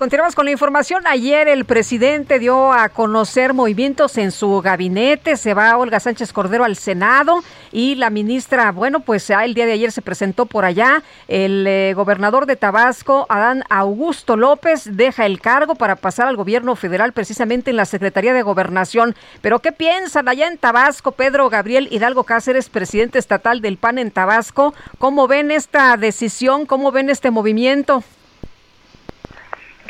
Continuamos con la información. Ayer el presidente dio a conocer movimientos en su gabinete. Se va Olga Sánchez Cordero al Senado y la ministra, bueno, pues el día de ayer se presentó por allá. El eh, gobernador de Tabasco, Adán Augusto López, deja el cargo para pasar al gobierno federal precisamente en la Secretaría de Gobernación. Pero ¿qué piensan allá en Tabasco? Pedro Gabriel Hidalgo Cáceres, presidente estatal del PAN en Tabasco. ¿Cómo ven esta decisión? ¿Cómo ven este movimiento?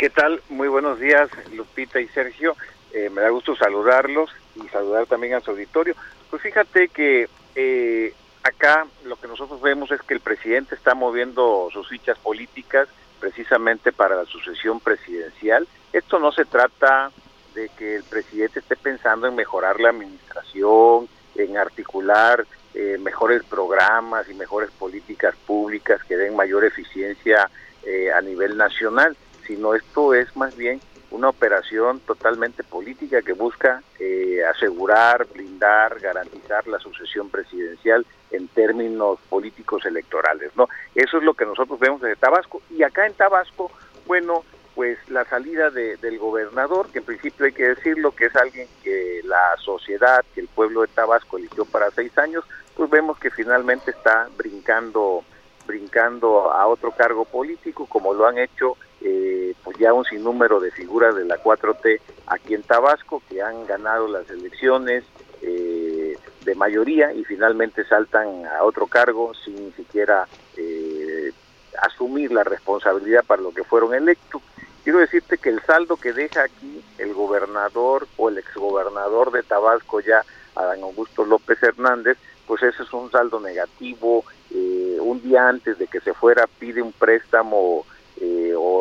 ¿Qué tal? Muy buenos días, Lupita y Sergio. Eh, me da gusto saludarlos y saludar también a su auditorio. Pues fíjate que eh, acá lo que nosotros vemos es que el presidente está moviendo sus fichas políticas precisamente para la sucesión presidencial. Esto no se trata de que el presidente esté pensando en mejorar la administración, en articular eh, mejores programas y mejores políticas públicas que den mayor eficiencia a nivel nacional sino esto es más bien una operación totalmente política que busca eh, asegurar, blindar, garantizar la sucesión presidencial en términos políticos electorales, ¿no? Eso es lo que nosotros vemos desde Tabasco y acá en Tabasco, bueno, pues la salida del gobernador, que en principio hay que decirlo que es alguien que la sociedad, que el pueblo de Tabasco eligió para seis años, pues vemos que finalmente está brincando, brincando a otro cargo político, como lo han hecho eh, pues ya un sinnúmero de figuras de la 4T aquí en Tabasco que han ganado las elecciones eh, de mayoría y finalmente saltan a otro cargo sin siquiera eh, asumir la responsabilidad para lo que fueron electos. Quiero decirte que el saldo que deja aquí el gobernador o el exgobernador de Tabasco ya, Adán Augusto López Hernández, pues ese es un saldo negativo. un día antes de que se fuera pide un préstamo eh,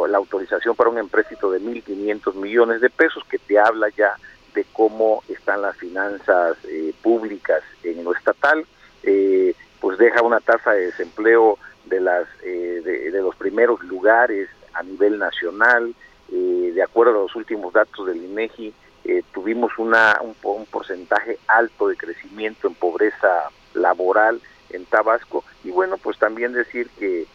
la autorización para un empréstito de 1.500 millones de pesos que te habla ya de cómo están las finanzas eh, públicas en lo estatal, eh, pues deja una tasa de desempleo de las de, los primeros lugares a nivel nacional, de acuerdo a los últimos datos del INEGI, tuvimos una un, un porcentaje alto de crecimiento en pobreza laboral en Tabasco. Y bueno pues también decir que eh,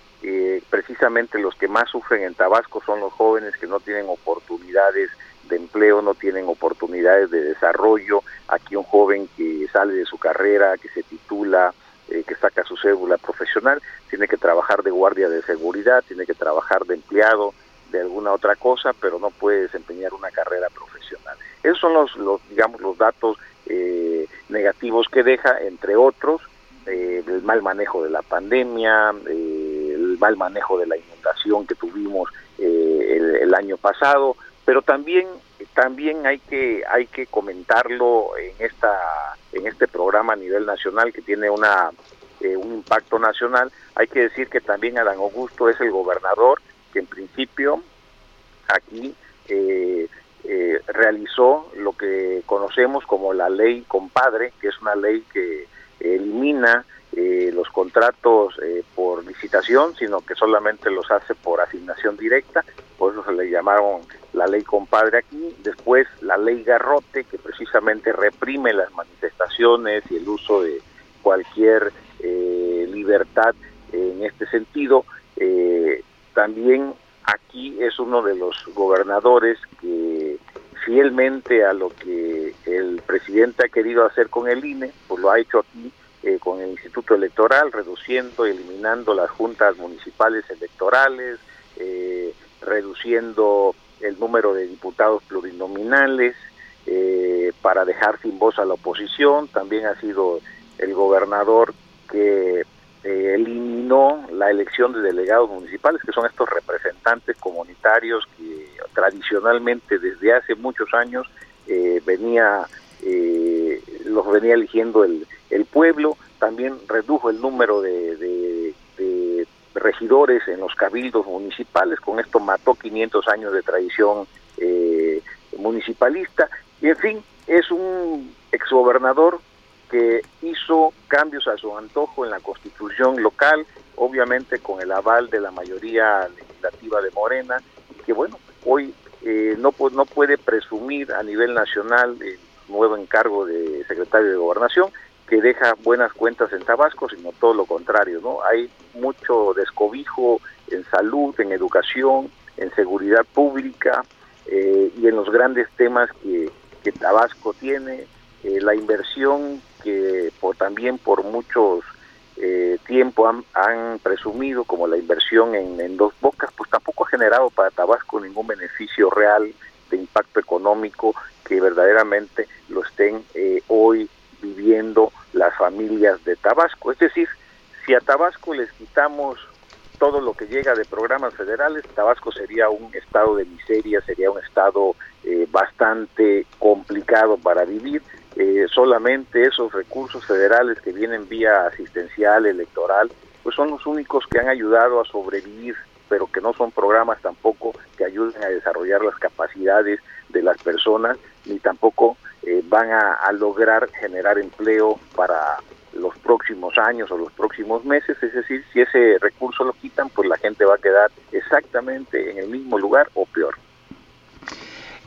precisamente los que más sufren en Tabasco son los jóvenes que no tienen oportunidades de empleo, no tienen oportunidades de desarrollo. Aquí un joven que sale de su carrera, que se titula, eh, que saca su cédula profesional, tiene que trabajar de guardia de seguridad, tiene que trabajar de empleado, de alguna otra cosa, pero no puede desempeñar una carrera profesional. Esos son los, los digamos, los datos eh, negativos que deja, entre otros, el mal manejo de la pandemia, el mal manejo de la inundación que tuvimos eh, el, año pasado, pero también también hay que hay que comentarlo en esta en este programa a nivel nacional que tiene una eh, un impacto nacional. Hay que decir que también Adán Augusto es el gobernador que en principio aquí eh, realizó lo que conocemos como la ley compadre, que es una ley que elimina eh, los contratos eh, por licitación, sino que solamente los hace por asignación directa, por eso se le llamaron la ley compadre aquí, después la ley garrote, que precisamente reprime las manifestaciones y el uso de cualquier eh, libertad en este sentido, también aquí es uno de los gobernadores que fielmente a lo que el presidente ha querido hacer con el INE, lo ha hecho aquí eh, con el Instituto Electoral, reduciendo, eliminando las juntas municipales electorales, eh, reduciendo el número de diputados plurinominales eh, para dejar sin voz a la oposición. También ha sido el gobernador que eliminó la elección de delegados municipales, que son estos representantes comunitarios que tradicionalmente desde hace muchos años venía los venía eligiendo el, el pueblo, también redujo el número de, regidores en los cabildos municipales, con esto mató 500 años de tradición eh, municipalista, y en fin, es un exgobernador que hizo cambios a su antojo en la constitución local, obviamente con el aval de la mayoría legislativa de Morena, que bueno, hoy eh, no, no puede presumir a nivel nacional el nuevo encargo de secretario de gobernación, que deja buenas cuentas en Tabasco, sino todo lo contrario, ¿no? Hay mucho descobijo en salud, en educación, en seguridad pública eh, y en los grandes temas que, que Tabasco tiene, eh, la inversión que por, también por muchos eh, tiempo han, han, presumido como la inversión en, en, Dos Bocas, pues tampoco ha generado para Tabasco ningún beneficio real de impacto económico que verdaderamente lo estén eh, hoy viviendo las familias de Tabasco. Es decir, si a Tabasco les quitamos todo lo que llega de programas federales, Tabasco sería un estado de miseria, sería un estado eh, bastante complicado para vivir. Eh, solamente esos recursos federales que vienen vía asistencial, electoral, pues son los únicos que han ayudado a sobrevivir, pero que no son programas tampoco que ayuden a desarrollar las capacidades de las personas, ni tampoco eh, van a, lograr generar empleo para los próximos años o los próximos meses, es decir, si ese recurso lo quitan, pues la gente va a quedar exactamente en el mismo lugar o peor.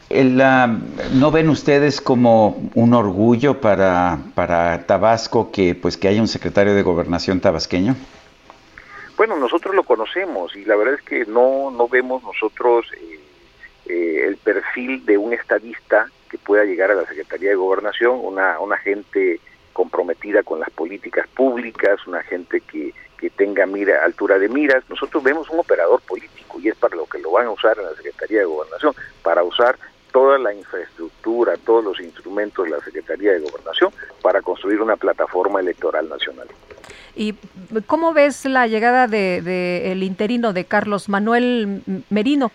Uh, ¿No ven ustedes como un orgullo para, para Tabasco que pues que haya un secretario de gobernación tabasqueño? Bueno, nosotros lo conocemos y la verdad es que no, no vemos nosotros eh, eh, el perfil de un estadista que pueda llegar a la Secretaría de Gobernación, una, una gente comprometida con las políticas públicas, una gente que, que tenga mira, altura de miras. Nosotros vemos un operador político y es para lo que lo van a usar en la Secretaría de Gobernación, para usar toda la infraestructura, todos los instrumentos de la Secretaría de Gobernación para construir una plataforma electoral nacional. ¿Y cómo ves la llegada de, de el interino de Carlos Manuel Merino?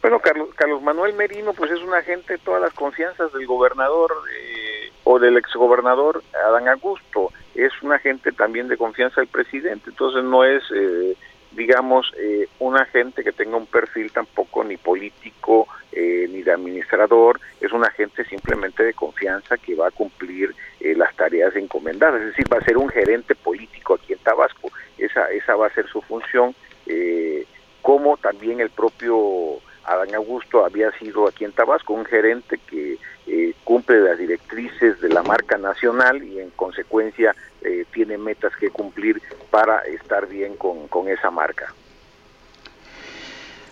Bueno, Carlos, Carlos Manuel Merino pues es un agente de todas las confianzas del gobernador eh, o del exgobernador Adán Augusto. Es un agente también de confianza del presidente, entonces no es, eh, digamos, eh, un agente que tenga un perfil tampoco ni político eh, ni de administrador, es un agente simplemente de confianza que va a cumplir eh, las tareas encomendadas, es decir, va a ser un gerente político aquí en Tabasco, esa, esa va a ser su función, eh, como también el propio Adán Augusto había sido aquí en Tabasco un gerente que eh, cumple las directrices de la marca nacional y en consecuencia eh, tiene metas que cumplir para estar bien con, con esa marca.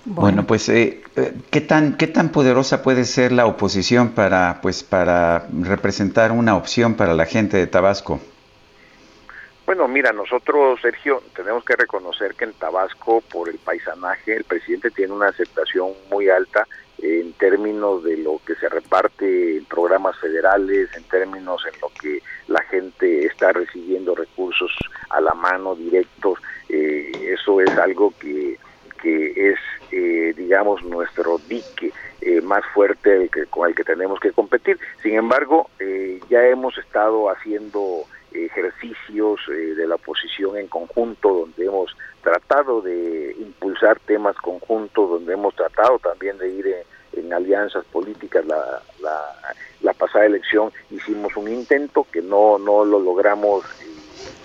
Bueno, bueno pues eh, ¿qué, tan, ¿qué tan poderosa puede ser la oposición para, pues, para representar una opción para la gente de Tabasco? Bueno, mira, nosotros, Sergio, tenemos que reconocer que en Tabasco, por el paisanaje, el presidente tiene una aceptación muy alta en términos de lo que se reparte en programas federales, en términos en lo que la gente está recibiendo recursos a la mano directos. Eh, eso es algo que, que es, eh, digamos, nuestro dique eh, más fuerte el que, con el que tenemos que competir. Sin embargo, eh, ya hemos estado haciendo ejercicios eh, de la oposición en conjunto, donde hemos tratado de impulsar temas conjuntos, donde hemos tratado también de ir en, alianzas políticas. La, la, la, pasada elección hicimos un intento que no, no lo logramos, eh,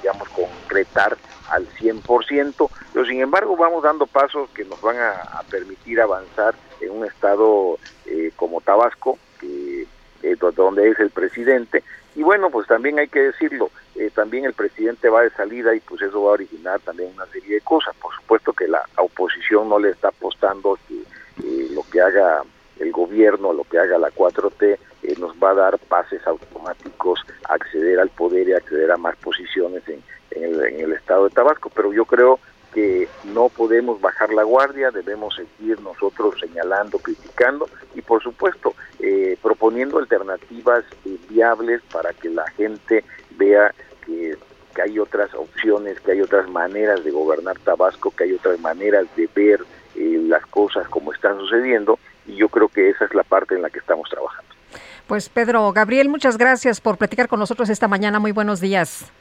digamos, concretar al 100%, pero sin embargo vamos dando pasos que nos van a, a permitir avanzar en un estado eh, como Tabasco, que, eh, donde es el presidente, y bueno, pues también hay que decirlo, eh, también el presidente va de salida y pues eso va a originar también una serie de cosas. Por supuesto que la oposición no le está apostando que eh, lo que haga el gobierno, lo que haga la 4T, eh, nos va a dar pases automáticos a acceder al poder y acceder a más posiciones en, el, en el estado de Tabasco, pero yo creo que no podemos bajar la guardia, debemos seguir nosotros señalando, criticando y por supuesto eh, proponiendo alternativas eh, viables para que la gente vea que, que, hay otras opciones, que hay otras maneras de gobernar Tabasco, que hay otras maneras de ver eh, las cosas como están sucediendo y yo creo que esa es la parte en la que estamos trabajando. Pues Pedro Gabriel, muchas gracias por platicar con nosotros esta mañana. Muy buenos días.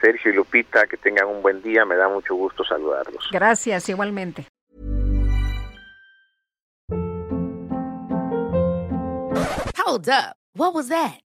Sergio y Lupita, que tengan un buen día, me da mucho gusto saludarlos. Gracias, igualmente. Hold up. What was that?